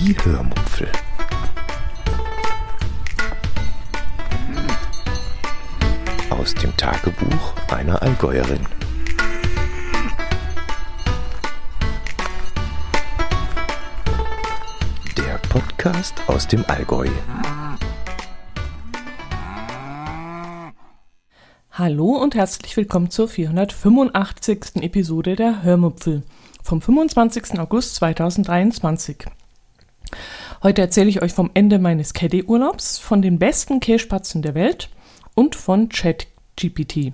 Die Hörmupfel. Aus dem Tagebuch einer Allgäuerin. Der Podcast aus dem Allgäu. Hallo und herzlich willkommen zur 485. Episode der Hörmupfel vom 25. August 2023. Heute erzähle ich euch vom Ende meines Caddy-Urlaubs, von den besten Käsespatzen der Welt und von ChatGPT.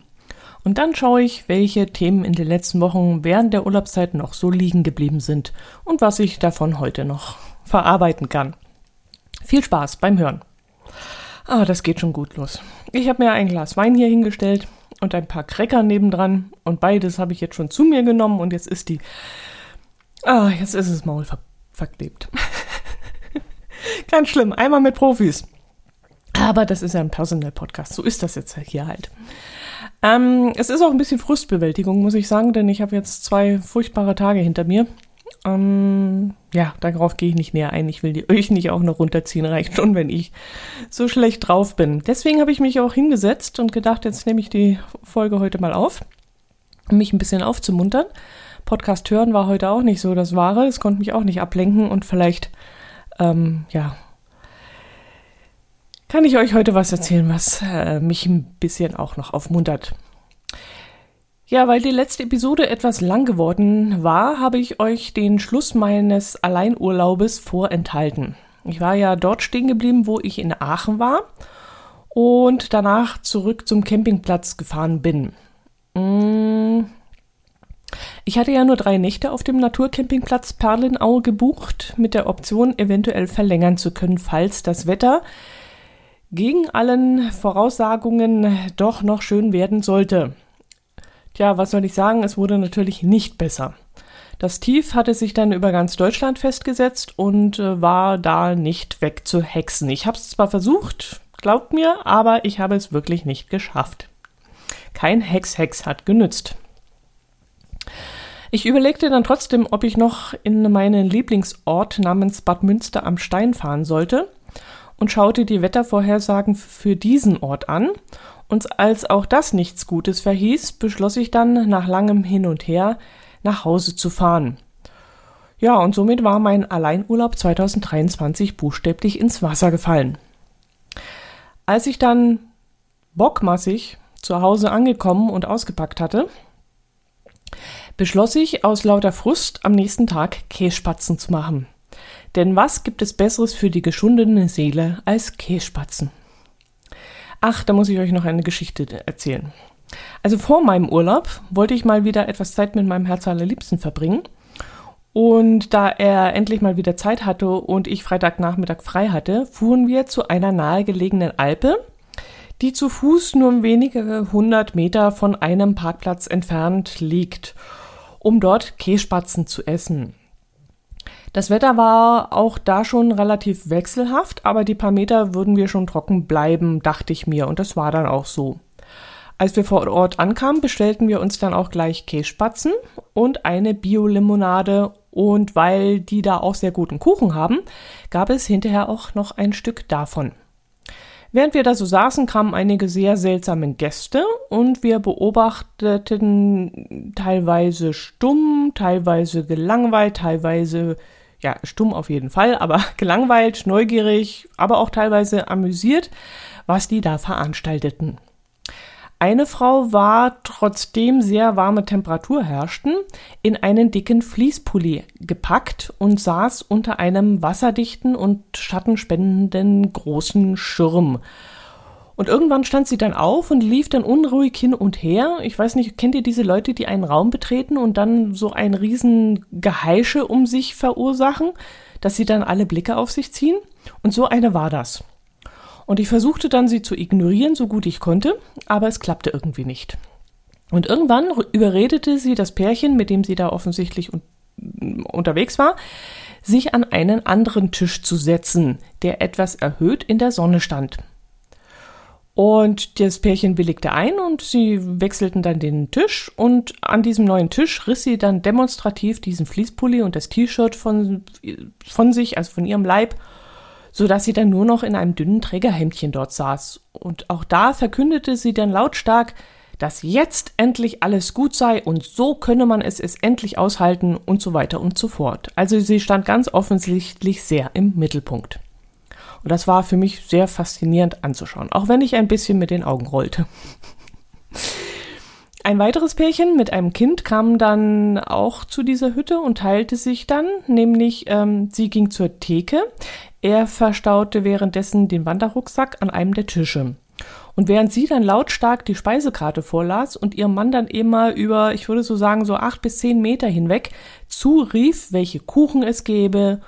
Und dann schaue ich, welche Themen in den letzten Wochen während der Urlaubszeit noch so liegen geblieben sind und was ich davon heute noch verarbeiten kann. Viel Spaß beim Hören. Ah, das geht schon gut los. Ich habe mir ein Glas Wein hier hingestellt und ein paar Cracker nebendran und beides habe ich jetzt schon zu mir genommen und jetzt ist die Ah, jetzt ist es Maul ver verklebt. Ganz schlimm, einmal mit Profis. Aber das ist ja ein Personal-Podcast, so ist das jetzt hier halt. Ähm, es ist auch ein bisschen Frustbewältigung, muss ich sagen, denn ich habe jetzt zwei furchtbare Tage hinter mir. Ähm, ja, darauf gehe ich nicht näher ein. Ich will die euch nicht auch noch runterziehen, reicht schon, wenn ich so schlecht drauf bin. Deswegen habe ich mich auch hingesetzt und gedacht, jetzt nehme ich die Folge heute mal auf, um mich ein bisschen aufzumuntern. Podcast hören war heute auch nicht so das Wahre. Es konnte mich auch nicht ablenken und vielleicht, ähm, ja, kann ich euch heute was erzählen, was äh, mich ein bisschen auch noch aufmuntert. Ja, weil die letzte Episode etwas lang geworden war, habe ich euch den Schluss meines Alleinurlaubes vorenthalten. Ich war ja dort stehen geblieben, wo ich in Aachen war und danach zurück zum Campingplatz gefahren bin. Mmh. Ich hatte ja nur drei Nächte auf dem Naturcampingplatz Perlenaue gebucht, mit der Option, eventuell verlängern zu können, falls das Wetter gegen allen Voraussagungen doch noch schön werden sollte. Tja, was soll ich sagen? Es wurde natürlich nicht besser. Das Tief hatte sich dann über ganz Deutschland festgesetzt und äh, war da nicht wegzuhexen. Ich habe es zwar versucht, glaubt mir, aber ich habe es wirklich nicht geschafft. Kein Hex-Hex hat genützt. Ich überlegte dann trotzdem, ob ich noch in meinen Lieblingsort namens Bad Münster am Stein fahren sollte und schaute die Wettervorhersagen für diesen Ort an. Und als auch das nichts Gutes verhieß, beschloss ich dann nach langem Hin und Her nach Hause zu fahren. Ja, und somit war mein Alleinurlaub 2023 buchstäblich ins Wasser gefallen. Als ich dann bockmassig zu Hause angekommen und ausgepackt hatte, beschloss ich aus lauter Frust am nächsten Tag Kässpatzen zu machen. Denn was gibt es Besseres für die geschundene Seele als Kässpatzen? Ach, da muss ich euch noch eine Geschichte erzählen. Also vor meinem Urlaub wollte ich mal wieder etwas Zeit mit meinem Herz allerliebsten verbringen. Und da er endlich mal wieder Zeit hatte und ich Freitagnachmittag frei hatte, fuhren wir zu einer nahegelegenen Alpe, die zu Fuß nur wenige hundert Meter von einem Parkplatz entfernt liegt, um dort Kässpatzen zu essen. Das Wetter war auch da schon relativ wechselhaft, aber die paar Meter würden wir schon trocken bleiben, dachte ich mir, und das war dann auch so. Als wir vor Ort ankamen, bestellten wir uns dann auch gleich Kässpatzen und eine Bio-Limonade und weil die da auch sehr guten Kuchen haben, gab es hinterher auch noch ein Stück davon. Während wir da so saßen, kamen einige sehr seltsame Gäste und wir beobachteten teilweise stumm, teilweise gelangweilt, teilweise ja, stumm auf jeden Fall, aber gelangweilt, neugierig, aber auch teilweise amüsiert, was die da veranstalteten. Eine Frau war, trotzdem sehr warme Temperatur herrschten, in einen dicken Fließpulli gepackt und saß unter einem wasserdichten und schattenspendenden großen Schirm. Und irgendwann stand sie dann auf und lief dann unruhig hin und her. Ich weiß nicht, kennt ihr diese Leute, die einen Raum betreten und dann so ein riesen Geheische um sich verursachen, dass sie dann alle Blicke auf sich ziehen? Und so eine war das. Und ich versuchte dann, sie zu ignorieren, so gut ich konnte, aber es klappte irgendwie nicht. Und irgendwann überredete sie das Pärchen, mit dem sie da offensichtlich un unterwegs war, sich an einen anderen Tisch zu setzen, der etwas erhöht in der Sonne stand. Und das Pärchen willigte ein und sie wechselten dann den Tisch und an diesem neuen Tisch riss sie dann demonstrativ diesen Fließpulli und das T-Shirt von, von sich, also von ihrem Leib, so dass sie dann nur noch in einem dünnen Trägerhemdchen dort saß. Und auch da verkündete sie dann lautstark, dass jetzt endlich alles gut sei und so könne man es, es endlich aushalten und so weiter und so fort. Also sie stand ganz offensichtlich sehr im Mittelpunkt. Und das war für mich sehr faszinierend anzuschauen, auch wenn ich ein bisschen mit den Augen rollte. Ein weiteres Pärchen mit einem Kind kam dann auch zu dieser Hütte und teilte sich dann, nämlich ähm, sie ging zur Theke, er verstaute währenddessen den Wanderrucksack an einem der Tische. Und während sie dann lautstark die Speisekarte vorlas und ihr Mann dann immer über, ich würde so sagen, so acht bis zehn Meter hinweg zurief, welche Kuchen es gäbe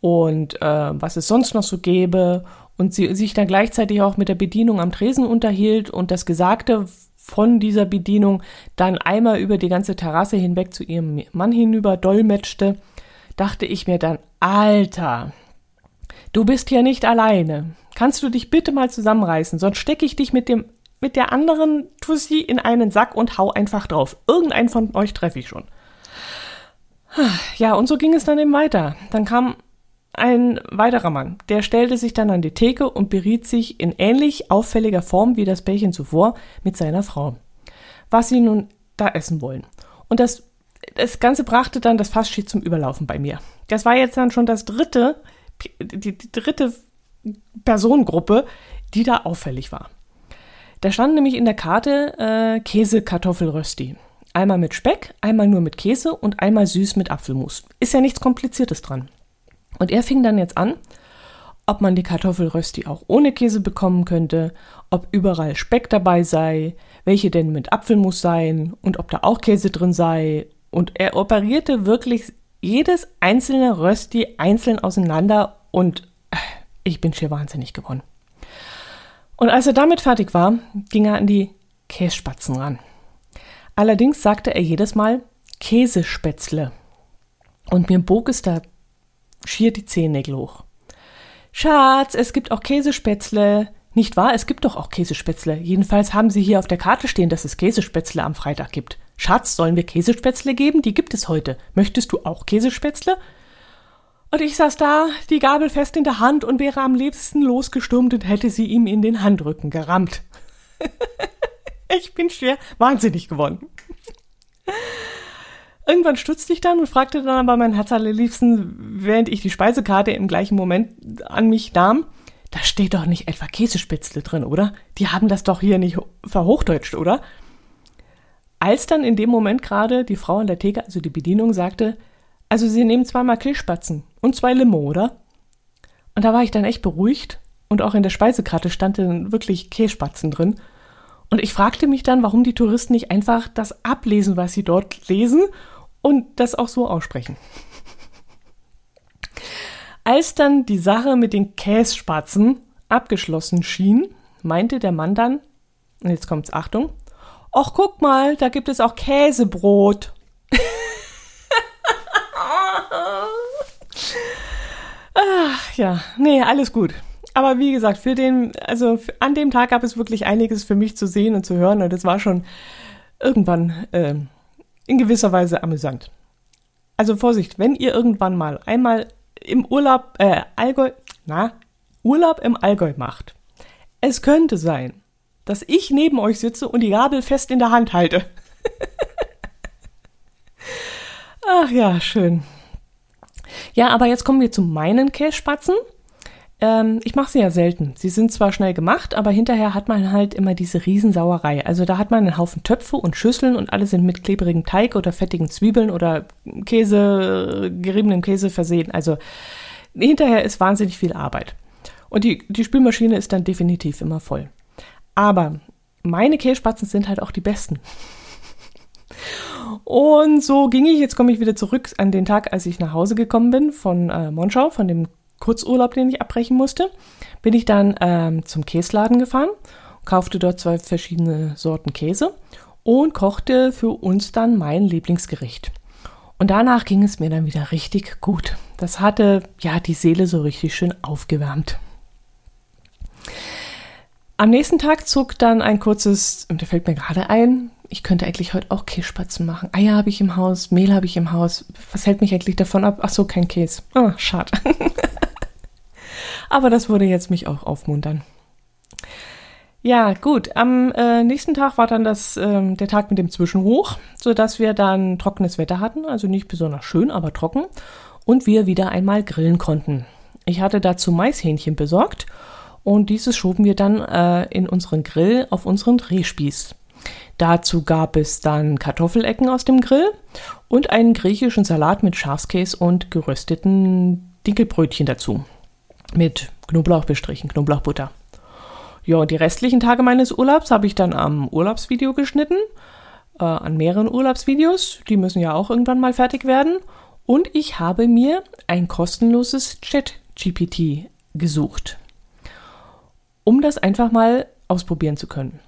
und äh, was es sonst noch so gäbe und sie sich dann gleichzeitig auch mit der Bedienung am Tresen unterhielt und das Gesagte von dieser Bedienung dann einmal über die ganze Terrasse hinweg zu ihrem Mann hinüber dolmetschte, dachte ich mir dann, Alter, du bist hier nicht alleine. Kannst du dich bitte mal zusammenreißen, sonst stecke ich dich mit dem mit der anderen Tussi in einen Sack und hau einfach drauf. Irgendeinen von euch treffe ich schon. Ja, und so ging es dann eben weiter. Dann kam ein weiterer Mann, der stellte sich dann an die Theke und beriet sich in ähnlich auffälliger Form wie das Pärchen zuvor mit seiner Frau, was sie nun da essen wollen. Und das, das Ganze brachte dann das Fassschied zum Überlaufen bei mir. Das war jetzt dann schon das dritte, die, die dritte Personengruppe, die da auffällig war. Da stand nämlich in der Karte äh, Käse-Kartoffelrösti. Einmal mit Speck, einmal nur mit Käse und einmal süß mit Apfelmus. Ist ja nichts Kompliziertes dran. Und er fing dann jetzt an, ob man die Kartoffelrösti auch ohne Käse bekommen könnte, ob überall Speck dabei sei, welche denn mit Apfelmus seien und ob da auch Käse drin sei. Und er operierte wirklich jedes einzelne Rösti einzeln auseinander und äh, ich bin schier wahnsinnig geworden. Und als er damit fertig war, ging er an die Kässpatzen ran. Allerdings sagte er jedes Mal Käsespätzle. Und mir bog es da schier die Zehennägel hoch. Schatz, es gibt auch Käsespätzle. Nicht wahr? Es gibt doch auch Käsespätzle. Jedenfalls haben sie hier auf der Karte stehen, dass es Käsespätzle am Freitag gibt. Schatz, sollen wir Käsespätzle geben? Die gibt es heute. Möchtest du auch Käsespätzle? Und ich saß da, die Gabel fest in der Hand und wäre am liebsten losgestürmt und hätte sie ihm in den Handrücken gerammt. ich bin schwer wahnsinnig geworden. Irgendwann stutzte ich dann und fragte dann aber mein Herz während ich die Speisekarte im gleichen Moment an mich nahm, da steht doch nicht etwa Käsespätzle drin, oder? Die haben das doch hier nicht verhochdeutscht, oder? Als dann in dem Moment gerade die Frau an der Theke, also die Bedienung, sagte, also sie nehmen zweimal Kirschspatzen und zwei Limo, oder? Und da war ich dann echt beruhigt und auch in der Speisekarte stand dann wirklich Kässpatzen drin. Und ich fragte mich dann, warum die Touristen nicht einfach das ablesen, was sie dort lesen und das auch so aussprechen. Als dann die Sache mit den Kässpatzen abgeschlossen schien, meinte der Mann dann, und jetzt kommt's Achtung, ach guck mal, da gibt es auch Käsebrot. Ach ja, nee, alles gut. Aber wie gesagt, für den, also an dem Tag gab es wirklich einiges für mich zu sehen und zu hören und es war schon irgendwann äh, in gewisser Weise amüsant. Also Vorsicht, wenn ihr irgendwann mal einmal im Urlaub, äh, Allgäu, na, Urlaub im Allgäu macht, es könnte sein, dass ich neben euch sitze und die Gabel fest in der Hand halte. Ach ja, schön. Ja, aber jetzt kommen wir zu meinen Kässpatzen. Ähm, ich mache sie ja selten. Sie sind zwar schnell gemacht, aber hinterher hat man halt immer diese Riesensauerei. Also da hat man einen Haufen Töpfe und Schüsseln und alle sind mit klebrigem Teig oder fettigen Zwiebeln oder Käse, geriebenem Käse versehen. Also hinterher ist wahnsinnig viel Arbeit. Und die, die Spülmaschine ist dann definitiv immer voll. Aber meine Kässpatzen sind halt auch die besten. Und so ging ich, jetzt komme ich wieder zurück an den Tag, als ich nach Hause gekommen bin von äh, Monschau, von dem Kurzurlaub, den ich abbrechen musste, bin ich dann ähm, zum Käsladen gefahren, kaufte dort zwei verschiedene Sorten Käse und kochte für uns dann mein Lieblingsgericht. Und danach ging es mir dann wieder richtig gut. Das hatte ja die Seele so richtig schön aufgewärmt. Am nächsten Tag zog dann ein kurzes, da fällt mir gerade ein, ich könnte eigentlich heute auch Kässpatzen machen. Eier habe ich im Haus, Mehl habe ich im Haus. Was hält mich eigentlich davon ab? Ach so, kein Käse. Ah, schade. Aber das würde jetzt mich auch aufmuntern. Ja, gut. Am äh, nächsten Tag war dann das, äh, der Tag mit dem Zwischenhoch, sodass wir dann trockenes Wetter hatten, also nicht besonders schön, aber trocken, und wir wieder einmal grillen konnten. Ich hatte dazu Maishähnchen besorgt und dieses schoben wir dann äh, in unseren Grill auf unseren Drehspieß. Dazu gab es dann Kartoffelecken aus dem Grill und einen griechischen Salat mit Schafskäse und gerösteten Dinkelbrötchen dazu. Mit Knoblauch bestrichen, Knoblauchbutter. Ja, und die restlichen Tage meines Urlaubs habe ich dann am Urlaubsvideo geschnitten, äh, an mehreren Urlaubsvideos. Die müssen ja auch irgendwann mal fertig werden. Und ich habe mir ein kostenloses Chat-GPT gesucht, um das einfach mal ausprobieren zu können.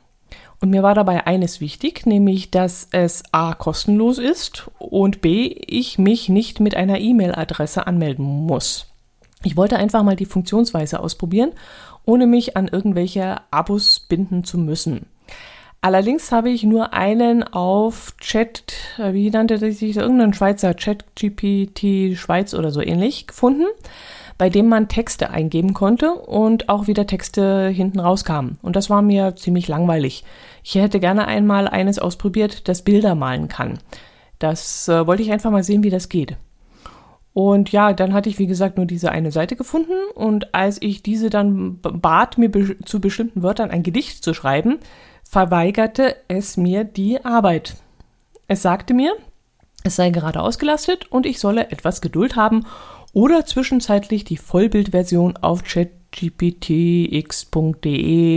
Und mir war dabei eines wichtig, nämlich, dass es a kostenlos ist und b ich mich nicht mit einer E-Mail-Adresse anmelden muss. Ich wollte einfach mal die Funktionsweise ausprobieren ohne mich an irgendwelche Abos binden zu müssen. Allerdings habe ich nur einen auf Chat, äh, wie nannte sich irgendein Schweizer Chat GPT Schweiz oder so ähnlich gefunden, bei dem man Texte eingeben konnte und auch wieder Texte hinten rauskamen. Und das war mir ziemlich langweilig. Ich hätte gerne einmal eines ausprobiert, das Bilder malen kann. Das äh, wollte ich einfach mal sehen, wie das geht. Und ja, dann hatte ich, wie gesagt, nur diese eine Seite gefunden. Und als ich diese dann bat, mir be zu bestimmten Wörtern ein Gedicht zu schreiben, verweigerte es mir die Arbeit. Es sagte mir, es sei gerade ausgelastet und ich solle etwas Geduld haben oder zwischenzeitlich die Vollbildversion auf chatgptx.de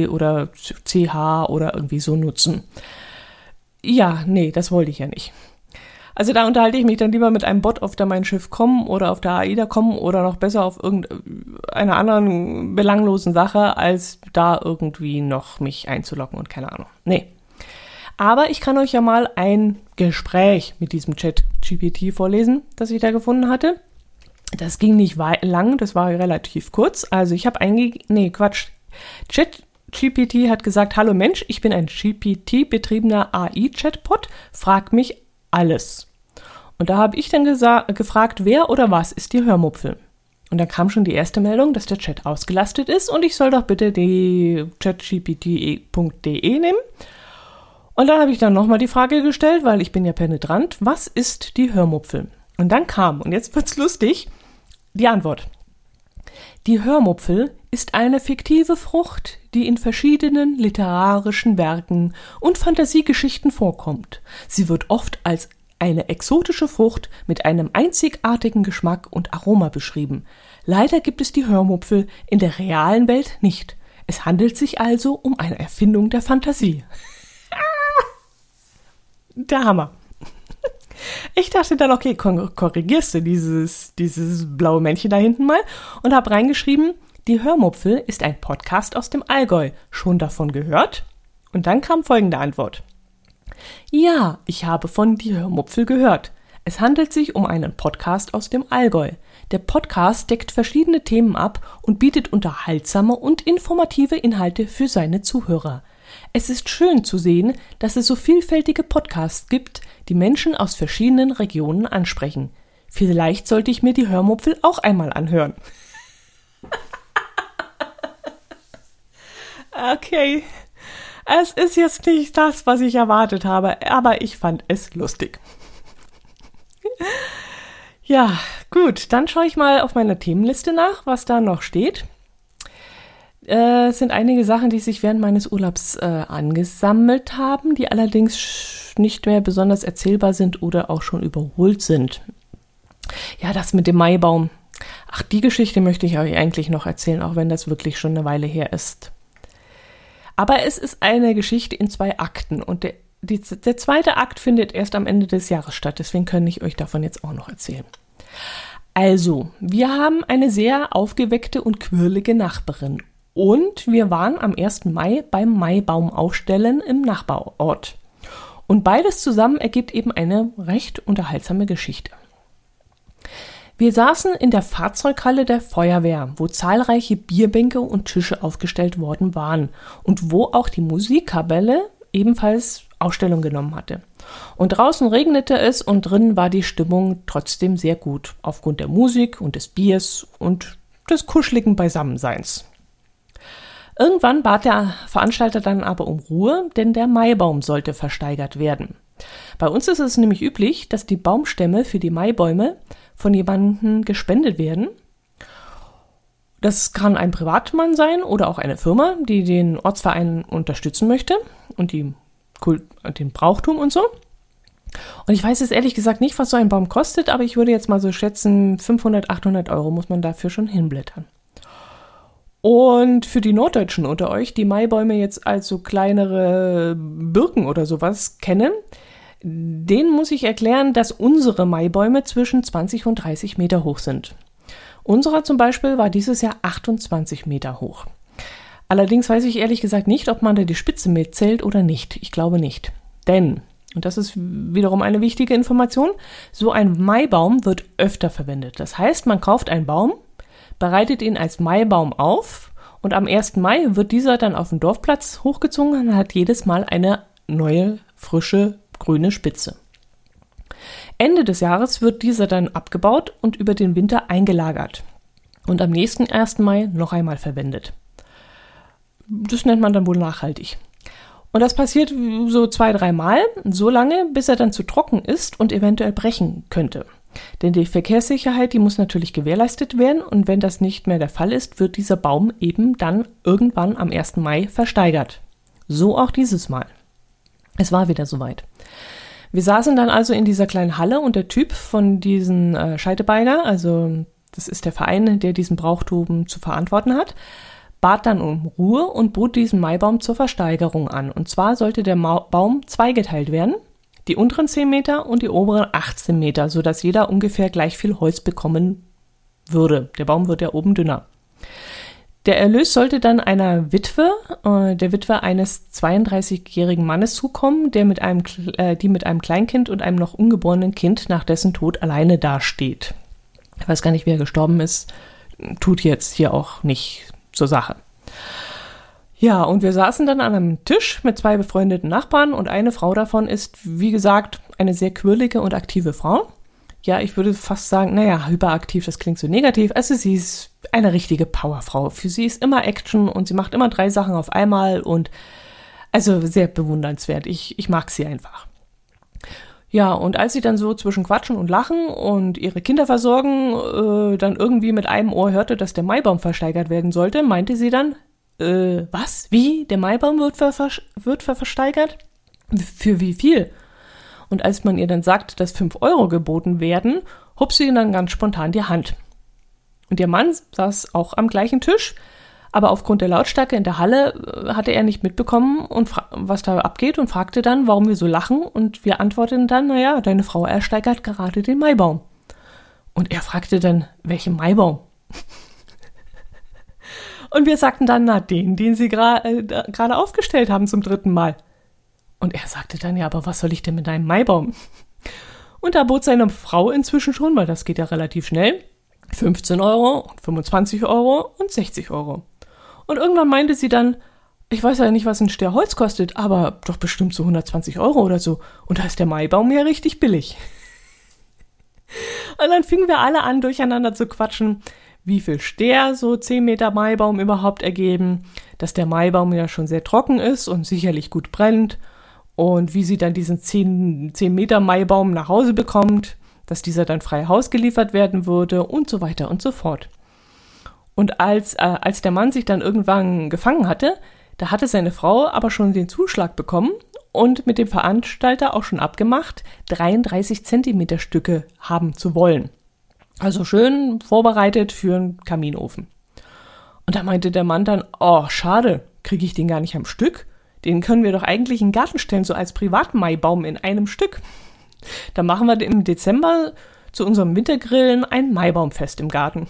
oder ch oder irgendwie so nutzen. Ja, nee, das wollte ich ja nicht. Also da unterhalte ich mich dann lieber mit einem Bot auf der mein Schiff kommen oder auf der AIDA kommen oder noch besser auf irgendeiner anderen belanglosen Sache, als da irgendwie noch mich einzulocken und keine Ahnung. Nee. Aber ich kann euch ja mal ein Gespräch mit diesem Chat GPT vorlesen, das ich da gefunden hatte. Das ging nicht lang, das war relativ kurz. Also ich habe eingegeben, nee, Quatsch. Chat GPT hat gesagt, hallo Mensch, ich bin ein GPT-betriebener AI-Chatbot, frag mich alles. Und da habe ich dann gefragt, wer oder was ist die Hörmupfel? Und dann kam schon die erste Meldung, dass der Chat ausgelastet ist und ich soll doch bitte die chatgpt.de nehmen. Und dann habe ich dann nochmal die Frage gestellt, weil ich bin ja penetrant, was ist die Hörmupfel? Und dann kam, und jetzt wird's lustig, die Antwort. Die Hörmupfel ist eine fiktive Frucht, die in verschiedenen literarischen Werken und Fantasiegeschichten vorkommt. Sie wird oft als eine exotische Frucht mit einem einzigartigen Geschmack und Aroma beschrieben. Leider gibt es die Hörmupfel in der realen Welt nicht. Es handelt sich also um eine Erfindung der Fantasie. der Hammer. Ich dachte dann, okay, korrigierst du dieses, dieses blaue Männchen da hinten mal und habe reingeschrieben, die Hörmupfel ist ein Podcast aus dem Allgäu. Schon davon gehört? Und dann kam folgende Antwort. Ja, ich habe von Die Hörmupfel gehört. Es handelt sich um einen Podcast aus dem Allgäu. Der Podcast deckt verschiedene Themen ab und bietet unterhaltsame und informative Inhalte für seine Zuhörer. Es ist schön zu sehen, dass es so vielfältige Podcasts gibt, die Menschen aus verschiedenen Regionen ansprechen. Vielleicht sollte ich mir die Hörmupfel auch einmal anhören. Okay. Es ist jetzt nicht das, was ich erwartet habe, aber ich fand es lustig. ja, gut, dann schaue ich mal auf meiner Themenliste nach, was da noch steht. Äh, es sind einige Sachen, die sich während meines Urlaubs äh, angesammelt haben, die allerdings nicht mehr besonders erzählbar sind oder auch schon überholt sind. Ja, das mit dem Maibaum. Ach, die Geschichte möchte ich euch eigentlich noch erzählen, auch wenn das wirklich schon eine Weile her ist. Aber es ist eine Geschichte in zwei Akten und der, die, der zweite Akt findet erst am Ende des Jahres statt. Deswegen kann ich euch davon jetzt auch noch erzählen. Also, wir haben eine sehr aufgeweckte und quirlige Nachbarin. Und wir waren am 1. Mai beim Maibaum aufstellen im Nachbarort. Und beides zusammen ergibt eben eine recht unterhaltsame Geschichte. Wir saßen in der Fahrzeughalle der Feuerwehr, wo zahlreiche Bierbänke und Tische aufgestellt worden waren und wo auch die Musikkapelle ebenfalls Ausstellung genommen hatte. Und draußen regnete es und drinnen war die Stimmung trotzdem sehr gut, aufgrund der Musik und des Biers und des kuscheligen Beisammenseins. Irgendwann bat der Veranstalter dann aber um Ruhe, denn der Maibaum sollte versteigert werden. Bei uns ist es nämlich üblich, dass die Baumstämme für die Maibäume von jemandem gespendet werden. Das kann ein Privatmann sein oder auch eine Firma, die den Ortsverein unterstützen möchte und die Kult, den Brauchtum und so. Und ich weiß jetzt ehrlich gesagt nicht, was so ein Baum kostet, aber ich würde jetzt mal so schätzen, 500, 800 Euro muss man dafür schon hinblättern. Und für die Norddeutschen unter euch, die Maibäume jetzt als so kleinere Birken oder sowas kennen, denen muss ich erklären, dass unsere Maibäume zwischen 20 und 30 Meter hoch sind. Unserer zum Beispiel war dieses Jahr 28 Meter hoch. Allerdings weiß ich ehrlich gesagt nicht, ob man da die Spitze mitzählt oder nicht. Ich glaube nicht. Denn, und das ist wiederum eine wichtige Information, so ein Maibaum wird öfter verwendet. Das heißt, man kauft einen Baum, bereitet ihn als Maibaum auf und am 1. Mai wird dieser dann auf den Dorfplatz hochgezogen und hat jedes Mal eine neue, frische, grüne Spitze. Ende des Jahres wird dieser dann abgebaut und über den Winter eingelagert und am nächsten 1. Mai noch einmal verwendet. Das nennt man dann wohl nachhaltig. Und das passiert so zwei, dreimal, so lange, bis er dann zu trocken ist und eventuell brechen könnte. Denn die Verkehrssicherheit, die muss natürlich gewährleistet werden und wenn das nicht mehr der Fall ist, wird dieser Baum eben dann irgendwann am 1. Mai versteigert. So auch dieses Mal. Es war wieder soweit. Wir saßen dann also in dieser kleinen Halle und der Typ von diesen äh, Scheidebeiger, also das ist der Verein, der diesen Brauchtum zu verantworten hat, bat dann um Ruhe und bot diesen Maibaum zur Versteigerung an. Und zwar sollte der Ma Baum zweigeteilt werden die unteren 10 Meter und die oberen 18 Meter, sodass jeder ungefähr gleich viel Holz bekommen würde. Der Baum wird ja oben dünner. Der Erlös sollte dann einer Witwe, äh, der Witwe eines 32-jährigen Mannes zukommen, der mit einem, äh, die mit einem Kleinkind und einem noch ungeborenen Kind nach dessen Tod alleine dasteht. Ich weiß gar nicht, wie er gestorben ist, tut jetzt hier auch nicht zur Sache. Ja, und wir saßen dann an einem Tisch mit zwei befreundeten Nachbarn und eine Frau davon ist, wie gesagt, eine sehr quirlige und aktive Frau. Ja, ich würde fast sagen, naja, hyperaktiv, das klingt so negativ. Also sie ist eine richtige Powerfrau. Für sie ist immer Action und sie macht immer drei Sachen auf einmal und also sehr bewundernswert. Ich, ich mag sie einfach. Ja, und als sie dann so zwischen Quatschen und Lachen und ihre Kinder versorgen, äh, dann irgendwie mit einem Ohr hörte, dass der Maibaum versteigert werden sollte, meinte sie dann, äh, was? Wie? Der Maibaum wird, ver wird ver versteigert? Für wie viel? Und als man ihr dann sagt, dass 5 Euro geboten werden, hob sie dann ganz spontan die Hand. Und ihr Mann saß auch am gleichen Tisch, aber aufgrund der Lautstärke in der Halle äh, hatte er nicht mitbekommen, und was da abgeht und fragte dann, warum wir so lachen. Und wir antworteten dann, naja, deine Frau ersteigert gerade den Maibaum. Und er fragte dann, welchen Maibaum? Und wir sagten dann, na, den, den sie äh, gerade äh, aufgestellt haben zum dritten Mal. Und er sagte dann, ja, aber was soll ich denn mit einem Maibaum? Und da bot seine Frau inzwischen schon, weil das geht ja relativ schnell, 15 Euro, 25 Euro und 60 Euro. Und irgendwann meinte sie dann, ich weiß ja nicht, was ein Ster Holz kostet, aber doch bestimmt so 120 Euro oder so. Und da ist der Maibaum ja richtig billig. Und dann fingen wir alle an, durcheinander zu quatschen, wie viel Ster so 10 Meter Maibaum überhaupt ergeben, dass der Maibaum ja schon sehr trocken ist und sicherlich gut brennt und wie sie dann diesen 10, 10 Meter Maibaum nach Hause bekommt, dass dieser dann frei Haus geliefert werden würde und so weiter und so fort. Und als, äh, als der Mann sich dann irgendwann gefangen hatte, da hatte seine Frau aber schon den Zuschlag bekommen und mit dem Veranstalter auch schon abgemacht, 33 Zentimeter Stücke haben zu wollen. Also schön vorbereitet für einen Kaminofen. Und da meinte der Mann dann, oh, schade, kriege ich den gar nicht am Stück? Den können wir doch eigentlich in den Garten stellen, so als Privatmaibaum in einem Stück. Da machen wir im Dezember zu unserem Wintergrillen ein Maibaumfest im Garten.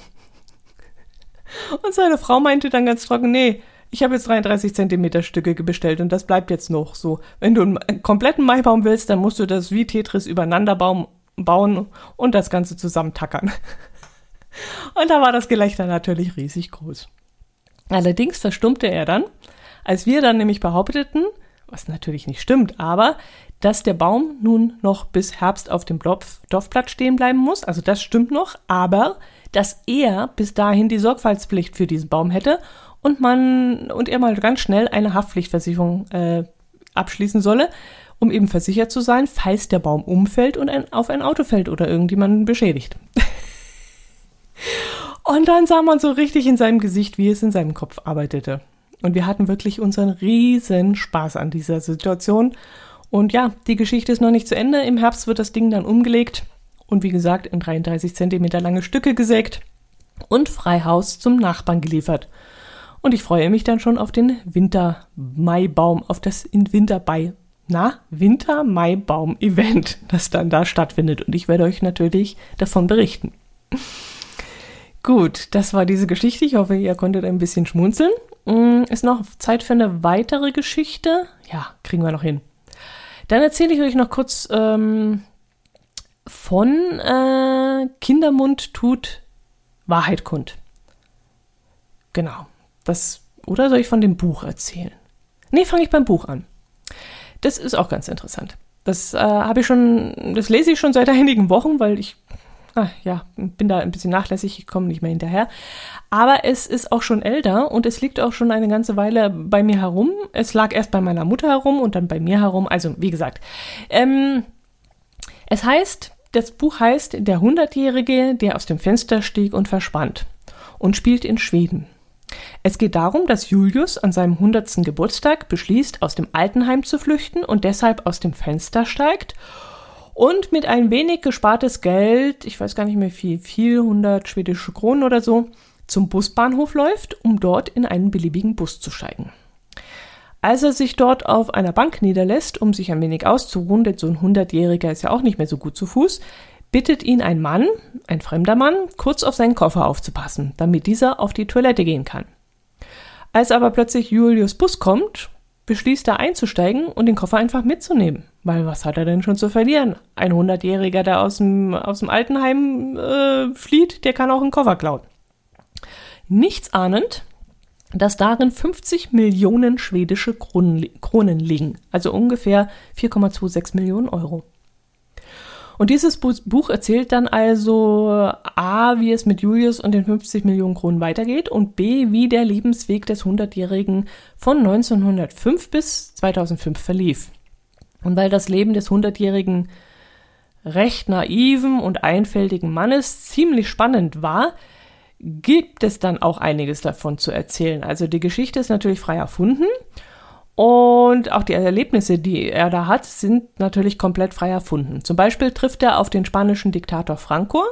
Und seine Frau meinte dann ganz trocken, nee, ich habe jetzt 33 Zentimeter Stücke bestellt und das bleibt jetzt noch so. Wenn du einen kompletten Maibaum willst, dann musst du das wie Tetris übereinander bauen bauen und das Ganze zusammentackern. Und da war das Gelächter natürlich riesig groß. Allerdings verstummte er dann, als wir dann nämlich behaupteten, was natürlich nicht stimmt, aber dass der Baum nun noch bis Herbst auf dem Dorfplatz stehen bleiben muss, also das stimmt noch, aber dass er bis dahin die Sorgfaltspflicht für diesen Baum hätte und man und er mal ganz schnell eine Haftpflichtversicherung äh, abschließen solle, um eben versichert zu sein, falls der Baum umfällt und ein, auf ein Auto fällt oder irgendjemanden beschädigt. und dann sah man so richtig in seinem Gesicht, wie es in seinem Kopf arbeitete. Und wir hatten wirklich unseren riesen Spaß an dieser Situation. Und ja, die Geschichte ist noch nicht zu Ende. Im Herbst wird das Ding dann umgelegt und wie gesagt in 33 Zentimeter lange Stücke gesägt und Freihaus zum Nachbarn geliefert. Und ich freue mich dann schon auf den Winter-Maibaum, auf das in Winter-Bei, na, Winter-Maibaum-Event, das dann da stattfindet. Und ich werde euch natürlich davon berichten. Gut, das war diese Geschichte. Ich hoffe, ihr konntet ein bisschen schmunzeln. Mm, ist noch Zeit für eine weitere Geschichte? Ja, kriegen wir noch hin. Dann erzähle ich euch noch kurz ähm, von äh, Kindermund tut Wahrheit kund. Genau. Das, oder soll ich von dem Buch erzählen? Nee, fange ich beim Buch an. Das ist auch ganz interessant. Das äh, habe ich schon, das lese ich schon seit einigen Wochen, weil ich ah, ja, bin da ein bisschen nachlässig, ich komme nicht mehr hinterher. Aber es ist auch schon älter und es liegt auch schon eine ganze Weile bei mir herum. Es lag erst bei meiner Mutter herum und dann bei mir herum. Also, wie gesagt. Ähm, es heißt, das Buch heißt Der Hundertjährige, der aus dem Fenster stieg und verschwand und spielt in Schweden. Es geht darum, dass Julius an seinem hundertsten Geburtstag beschließt, aus dem Altenheim zu flüchten und deshalb aus dem Fenster steigt und mit ein wenig gespartes Geld, ich weiß gar nicht mehr viel, 100 schwedische Kronen oder so, zum Busbahnhof läuft, um dort in einen beliebigen Bus zu steigen. Als er sich dort auf einer Bank niederlässt, um sich ein wenig auszuruhen, denn so ein Hundertjähriger ist ja auch nicht mehr so gut zu Fuß, bittet ihn ein Mann, ein fremder Mann, kurz auf seinen Koffer aufzupassen, damit dieser auf die Toilette gehen kann. Als aber plötzlich Julius Bus kommt, beschließt er einzusteigen und den Koffer einfach mitzunehmen. Weil was hat er denn schon zu verlieren? Ein Hundertjähriger, der aus dem, aus dem Altenheim äh, flieht, der kann auch einen Koffer klauen. Nichts ahnend, dass darin 50 Millionen schwedische Kronen, Kronen liegen, also ungefähr 4,26 Millionen Euro. Und dieses Buch erzählt dann also A, wie es mit Julius und den 50 Millionen Kronen weitergeht und B, wie der Lebensweg des 100-Jährigen von 1905 bis 2005 verlief. Und weil das Leben des 100-Jährigen recht naiven und einfältigen Mannes ziemlich spannend war, gibt es dann auch einiges davon zu erzählen. Also die Geschichte ist natürlich frei erfunden und auch die Erlebnisse, die er da hat, sind natürlich komplett frei erfunden. Zum Beispiel trifft er auf den spanischen Diktator Franco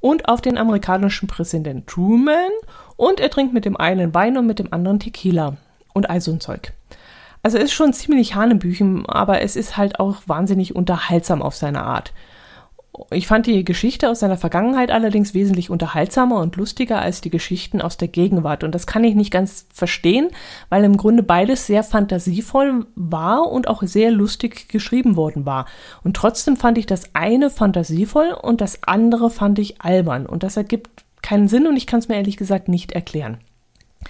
und auf den amerikanischen Präsident Truman und er trinkt mit dem einen Wein und mit dem anderen Tequila und all so ein Zeug. Also ist schon ziemlich Hanebüchen, aber es ist halt auch wahnsinnig unterhaltsam auf seine Art. Ich fand die Geschichte aus seiner Vergangenheit allerdings wesentlich unterhaltsamer und lustiger als die Geschichten aus der Gegenwart. Und das kann ich nicht ganz verstehen, weil im Grunde beides sehr fantasievoll war und auch sehr lustig geschrieben worden war. Und trotzdem fand ich das eine fantasievoll und das andere fand ich albern. Und das ergibt keinen Sinn und ich kann es mir ehrlich gesagt nicht erklären.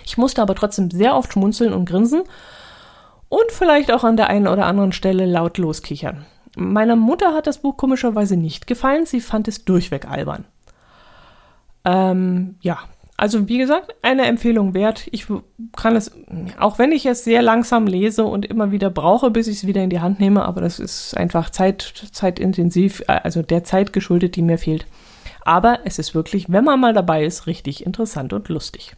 Ich musste aber trotzdem sehr oft schmunzeln und grinsen und vielleicht auch an der einen oder anderen Stelle laut loskichern. Meiner Mutter hat das Buch komischerweise nicht gefallen, sie fand es durchweg albern. Ähm, ja, also wie gesagt, eine Empfehlung wert. Ich kann es, auch wenn ich es sehr langsam lese und immer wieder brauche, bis ich es wieder in die Hand nehme, aber das ist einfach Zeit, zeitintensiv, äh, also der Zeit geschuldet, die mir fehlt. Aber es ist wirklich, wenn man mal dabei ist, richtig interessant und lustig.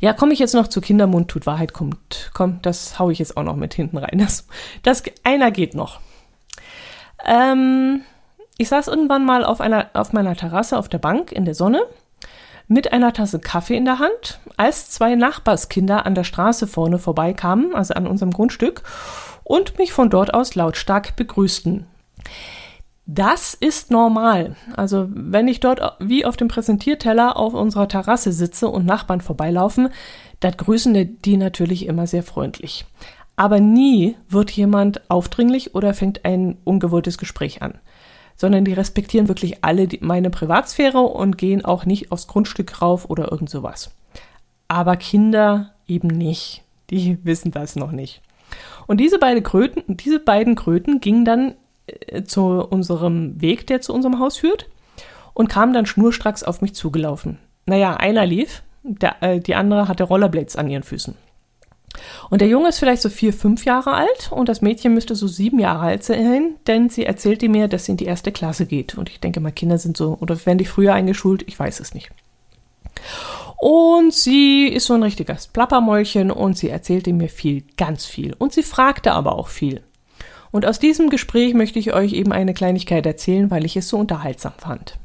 Ja, komme ich jetzt noch zu Kindermund tut Wahrheit kommt. Komm, das haue ich jetzt auch noch mit hinten rein. Das, das einer geht noch. Ähm, ich saß irgendwann mal auf, einer, auf meiner Terrasse auf der Bank in der Sonne mit einer Tasse Kaffee in der Hand, als zwei Nachbarskinder an der Straße vorne vorbeikamen, also an unserem Grundstück, und mich von dort aus lautstark begrüßten. Das ist normal. Also wenn ich dort wie auf dem Präsentierteller auf unserer Terrasse sitze und Nachbarn vorbeilaufen, dann grüßen die natürlich immer sehr freundlich. Aber nie wird jemand aufdringlich oder fängt ein ungewolltes Gespräch an. sondern die respektieren wirklich alle die, meine Privatsphäre und gehen auch nicht aufs Grundstück rauf oder irgend sowas. Aber Kinder eben nicht. Die wissen das noch nicht. Und diese, beide Kröten, diese beiden Kröten gingen dann äh, zu unserem Weg, der zu unserem Haus führt, und kamen dann schnurstracks auf mich zugelaufen. Naja, einer lief, der, äh, die andere hatte Rollerblades an ihren Füßen. Und der Junge ist vielleicht so vier, fünf Jahre alt und das Mädchen müsste so sieben Jahre alt sein, denn sie erzählte mir, dass sie in die erste Klasse geht. Und ich denke mal, Kinder sind so, oder werden die früher eingeschult? Ich weiß es nicht. Und sie ist so ein richtiges Plappermäulchen und sie erzählte mir viel, ganz viel. Und sie fragte aber auch viel. Und aus diesem Gespräch möchte ich euch eben eine Kleinigkeit erzählen, weil ich es so unterhaltsam fand.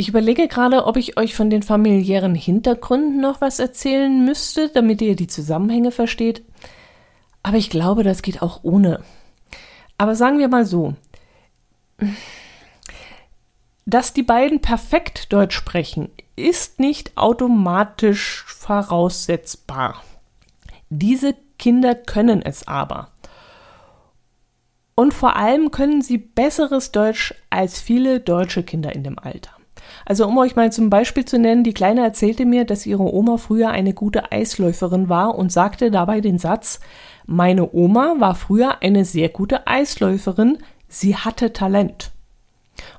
Ich überlege gerade, ob ich euch von den familiären Hintergründen noch was erzählen müsste, damit ihr die Zusammenhänge versteht. Aber ich glaube, das geht auch ohne. Aber sagen wir mal so, dass die beiden perfekt Deutsch sprechen, ist nicht automatisch voraussetzbar. Diese Kinder können es aber. Und vor allem können sie besseres Deutsch als viele deutsche Kinder in dem Alter. Also um euch mal zum Beispiel zu nennen, die Kleine erzählte mir, dass ihre Oma früher eine gute Eisläuferin war und sagte dabei den Satz, meine Oma war früher eine sehr gute Eisläuferin, sie hatte Talent.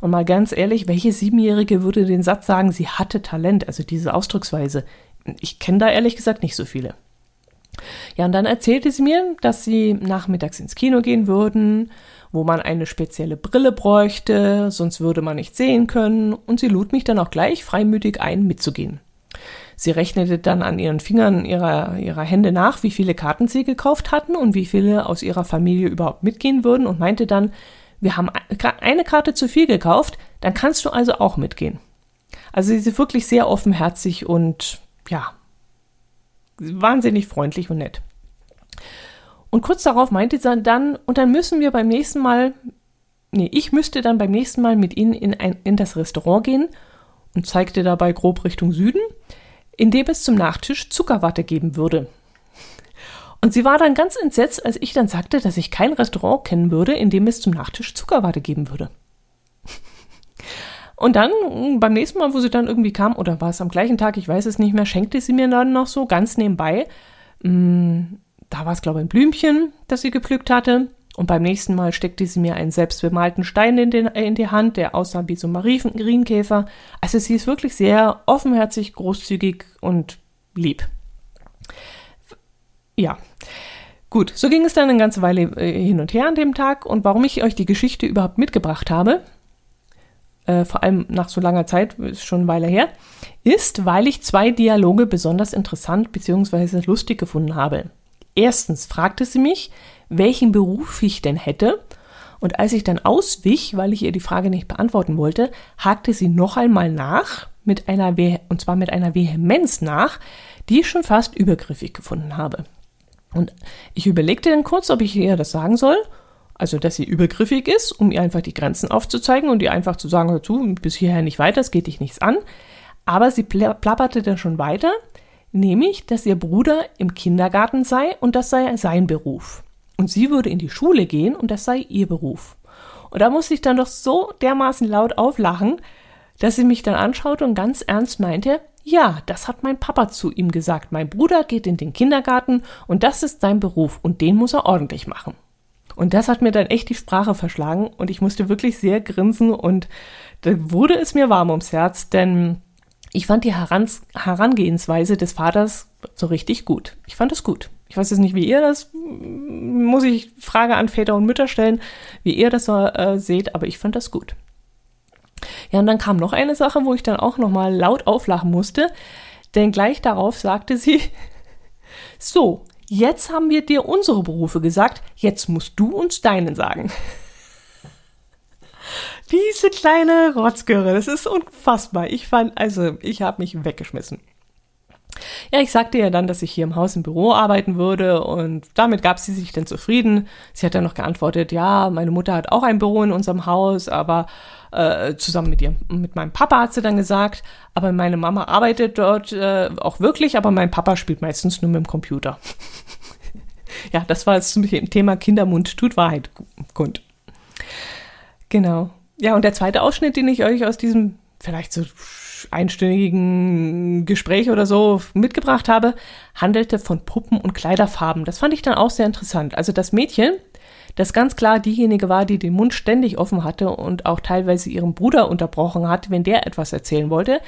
Und mal ganz ehrlich, welche Siebenjährige würde den Satz sagen, sie hatte Talent, also diese Ausdrucksweise? Ich kenne da ehrlich gesagt nicht so viele. Ja, und dann erzählte sie mir, dass sie nachmittags ins Kino gehen würden, wo man eine spezielle Brille bräuchte, sonst würde man nicht sehen können, und sie lud mich dann auch gleich freimütig ein, mitzugehen. Sie rechnete dann an ihren Fingern ihrer, ihrer Hände nach, wie viele Karten sie gekauft hatten und wie viele aus ihrer Familie überhaupt mitgehen würden und meinte dann, wir haben eine Karte zu viel gekauft, dann kannst du also auch mitgehen. Also sie ist wirklich sehr offenherzig und ja, wahnsinnig freundlich und nett. Und kurz darauf meinte sie dann, und dann müssen wir beim nächsten Mal, nee, ich müsste dann beim nächsten Mal mit ihnen in, ein, in das Restaurant gehen und zeigte dabei grob Richtung Süden, in dem es zum Nachtisch Zuckerwatte geben würde. Und sie war dann ganz entsetzt, als ich dann sagte, dass ich kein Restaurant kennen würde, in dem es zum Nachtisch Zuckerwatte geben würde. Und dann beim nächsten Mal, wo sie dann irgendwie kam, oder war es am gleichen Tag, ich weiß es nicht mehr, schenkte sie mir dann noch so ganz nebenbei mh, mm, da war es, glaube ich, ein Blümchen, das sie gepflückt hatte. Und beim nächsten Mal steckte sie mir einen selbstbemalten Stein in, den, äh, in die Hand, der aussah wie so ein Marienkäfer. Also sie ist wirklich sehr offenherzig, großzügig und lieb. Ja. Gut, so ging es dann eine ganze Weile äh, hin und her an dem Tag. Und warum ich euch die Geschichte überhaupt mitgebracht habe, äh, vor allem nach so langer Zeit, ist schon eine Weile her, ist, weil ich zwei Dialoge besonders interessant bzw. lustig gefunden habe. Erstens fragte sie mich, welchen Beruf ich denn hätte, und als ich dann auswich, weil ich ihr die Frage nicht beantworten wollte, hakte sie noch einmal nach, mit einer und zwar mit einer Vehemenz nach, die ich schon fast übergriffig gefunden habe. Und ich überlegte dann kurz, ob ich ihr das sagen soll, also dass sie übergriffig ist, um ihr einfach die Grenzen aufzuzeigen und ihr einfach zu sagen, hör zu, bis hierher nicht weiter, es geht dich nichts an. Aber sie plapperte dann schon weiter, nämlich, dass ihr Bruder im Kindergarten sei und das sei sein Beruf. Und sie würde in die Schule gehen und das sei ihr Beruf. Und da musste ich dann doch so dermaßen laut auflachen, dass sie mich dann anschaute und ganz ernst meinte, ja, das hat mein Papa zu ihm gesagt. Mein Bruder geht in den Kindergarten und das ist sein Beruf und den muss er ordentlich machen. Und das hat mir dann echt die Sprache verschlagen und ich musste wirklich sehr grinsen und da wurde es mir warm ums Herz, denn ich fand die Herans Herangehensweise des Vaters so richtig gut. Ich fand es gut. Ich weiß jetzt nicht, wie ihr das, muss ich Frage an Väter und Mütter stellen, wie ihr das so äh, seht, aber ich fand das gut. Ja, und dann kam noch eine Sache, wo ich dann auch nochmal laut auflachen musste, denn gleich darauf sagte sie, so, jetzt haben wir dir unsere Berufe gesagt, jetzt musst du uns deinen sagen. Diese kleine Rotzgöre, das ist unfassbar. Ich fand, also, ich habe mich weggeschmissen. Ja, ich sagte ihr dann, dass ich hier im Haus im Büro arbeiten würde und damit gab sie sich dann zufrieden. Sie hat dann noch geantwortet, ja, meine Mutter hat auch ein Büro in unserem Haus, aber äh, zusammen mit ihr, mit meinem Papa hat sie dann gesagt, aber meine Mama arbeitet dort äh, auch wirklich, aber mein Papa spielt meistens nur mit dem Computer. ja, das war jetzt zum Thema Kindermund tut Wahrheit kund. Genau. Ja, und der zweite Ausschnitt, den ich euch aus diesem vielleicht so einstündigen Gespräch oder so mitgebracht habe, handelte von Puppen und Kleiderfarben. Das fand ich dann auch sehr interessant. Also das Mädchen, das ganz klar diejenige war, die den Mund ständig offen hatte und auch teilweise ihren Bruder unterbrochen hat, wenn der etwas erzählen wollte.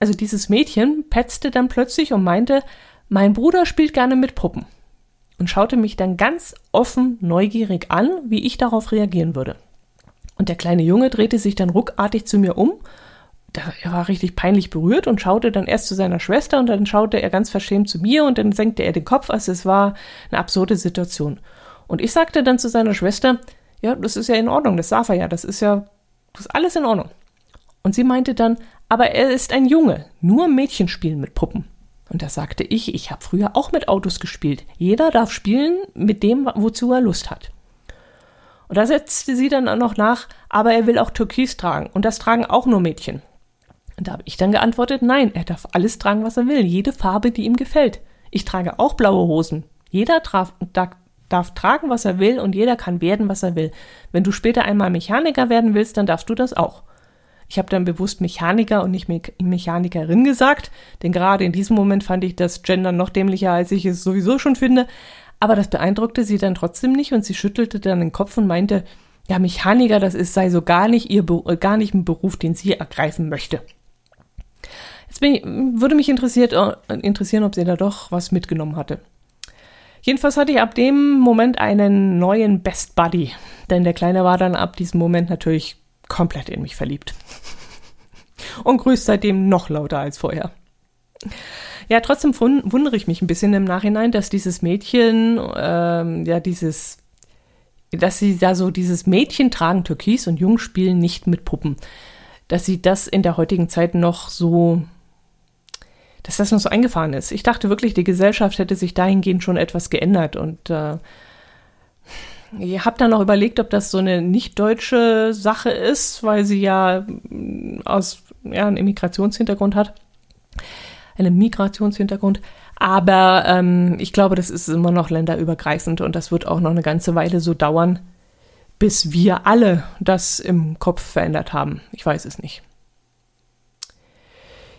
Also dieses Mädchen petzte dann plötzlich und meinte, mein Bruder spielt gerne mit Puppen und schaute mich dann ganz offen neugierig an, wie ich darauf reagieren würde. Und der kleine Junge drehte sich dann ruckartig zu mir um. Er war richtig peinlich berührt und schaute dann erst zu seiner Schwester und dann schaute er ganz verschämt zu mir und dann senkte er den Kopf. Also es war eine absurde Situation. Und ich sagte dann zu seiner Schwester, ja, das ist ja in Ordnung, das darf er ja, das ist ja, das ist alles in Ordnung. Und sie meinte dann, aber er ist ein Junge, nur Mädchen spielen mit Puppen. Und da sagte ich, ich habe früher auch mit Autos gespielt. Jeder darf spielen mit dem, wozu er Lust hat. Und da setzte sie dann auch noch nach, aber er will auch Türkis tragen. Und das tragen auch nur Mädchen. Und da habe ich dann geantwortet, nein, er darf alles tragen, was er will. Jede Farbe, die ihm gefällt. Ich trage auch blaue Hosen. Jeder darf, darf, darf tragen, was er will und jeder kann werden, was er will. Wenn du später einmal Mechaniker werden willst, dann darfst du das auch. Ich habe dann bewusst Mechaniker und nicht Me Mechanikerin gesagt, denn gerade in diesem Moment fand ich das Gender noch dämlicher, als ich es sowieso schon finde. Aber das beeindruckte sie dann trotzdem nicht und sie schüttelte dann den Kopf und meinte, ja, Mechaniker, das ist, sei so gar nicht ihr, äh, gar nicht ein Beruf, den sie ergreifen möchte. Jetzt ich, würde mich interessiert, äh, interessieren, ob sie da doch was mitgenommen hatte. Jedenfalls hatte ich ab dem Moment einen neuen Best Buddy, denn der Kleine war dann ab diesem Moment natürlich komplett in mich verliebt. Und grüßt seitdem noch lauter als vorher. Ja, trotzdem wundere ich mich ein bisschen im Nachhinein, dass dieses Mädchen, ähm, ja, dieses, dass sie da so dieses Mädchen tragen Türkis und Jung spielen nicht mit Puppen. Dass sie das in der heutigen Zeit noch so, dass das noch so eingefahren ist. Ich dachte wirklich, die Gesellschaft hätte sich dahingehend schon etwas geändert und äh, ich habe dann noch überlegt, ob das so eine nicht deutsche Sache ist, weil sie ja mm, aus ja, einem Immigrationshintergrund hat einen Migrationshintergrund. Aber ähm, ich glaube, das ist immer noch länderübergreifend und das wird auch noch eine ganze Weile so dauern, bis wir alle das im Kopf verändert haben. Ich weiß es nicht.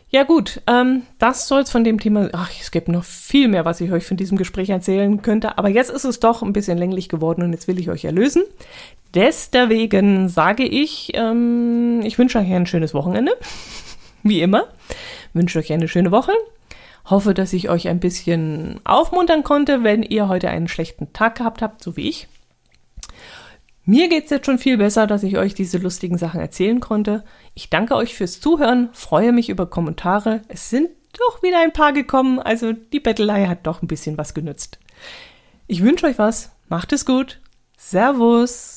Ja gut, ähm, das soll es von dem Thema. Ach, es gibt noch viel mehr, was ich euch von diesem Gespräch erzählen könnte, aber jetzt ist es doch ein bisschen länglich geworden und jetzt will ich euch erlösen. Deswegen sage ich, ähm, ich wünsche euch ein schönes Wochenende, wie immer wünsche euch eine schöne Woche. Hoffe, dass ich euch ein bisschen aufmuntern konnte, wenn ihr heute einen schlechten Tag gehabt habt, so wie ich. Mir geht es jetzt schon viel besser, dass ich euch diese lustigen Sachen erzählen konnte. Ich danke euch fürs Zuhören, freue mich über Kommentare. Es sind doch wieder ein paar gekommen, also die Bettelei hat doch ein bisschen was genützt. Ich wünsche euch was, macht es gut. Servus.